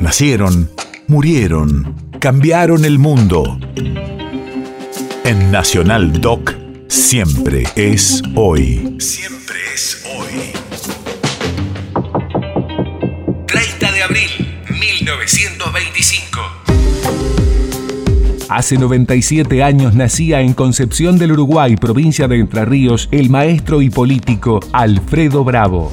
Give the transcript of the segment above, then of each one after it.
Nacieron, murieron, cambiaron el mundo. En Nacional Doc, siempre es hoy. Siempre es hoy. 30 de abril, 1925. Hace 97 años nacía en Concepción del Uruguay, provincia de Entre Ríos, el maestro y político Alfredo Bravo.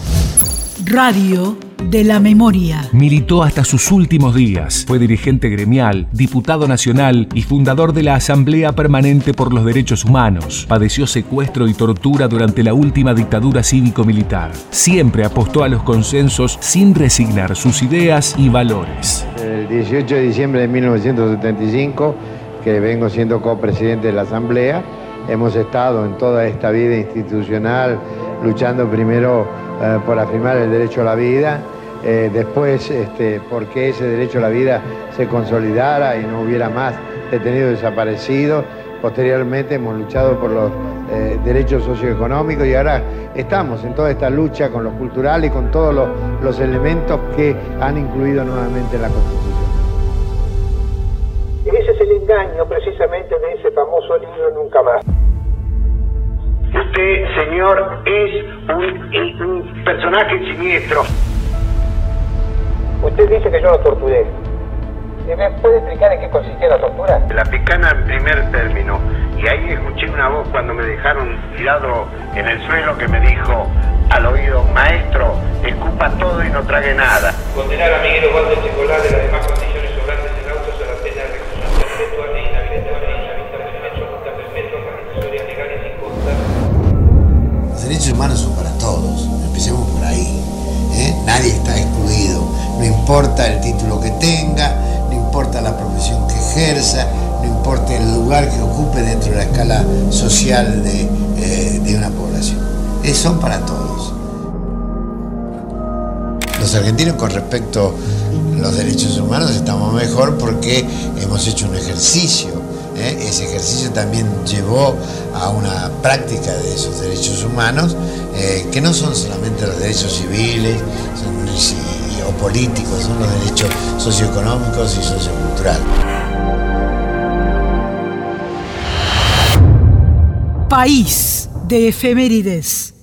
Radio de la memoria. Militó hasta sus últimos días. Fue dirigente gremial, diputado nacional y fundador de la Asamblea Permanente por los Derechos Humanos. Padeció secuestro y tortura durante la última dictadura cívico-militar. Siempre apostó a los consensos sin resignar sus ideas y valores. El 18 de diciembre de 1975, que vengo siendo copresidente de la Asamblea, hemos estado en toda esta vida institucional luchando primero eh, por afirmar el derecho a la vida, eh, después este, porque ese derecho a la vida se consolidara y no hubiera más detenidos desaparecidos. Posteriormente hemos luchado por los eh, derechos socioeconómicos y ahora estamos en toda esta lucha con lo cultural y con todos los, los elementos que han incluido nuevamente en la Constitución. Y ese es el engaño precisamente de ese famoso libro Nunca más. Señor, es un, un personaje siniestro. Usted dice que yo lo torturé. ¿Me puede explicar en qué consistía la tortura? La picana en primer término. Y ahí escuché una voz cuando me dejaron tirado en el suelo que me dijo al oído, maestro, escupa todo y no trague nada. Condenar a Miguel Osvaldo Checolá de las humanos son para todos, empecemos por ahí. ¿eh? Nadie está excluido, no importa el título que tenga, no importa la profesión que ejerza, no importa el lugar que ocupe dentro de la escala social de, eh, una población. Eh, son para todos. Los argentinos con respecto a los derechos humanos estamos mejor porque hemos hecho un ejercicio. ¿Eh? Ese ejercicio también llevó a una práctica de esos derechos humanos eh, que no son solamente los derechos civiles o políticos, son los derechos socioeconómicos y socioculturales. País de efemérides.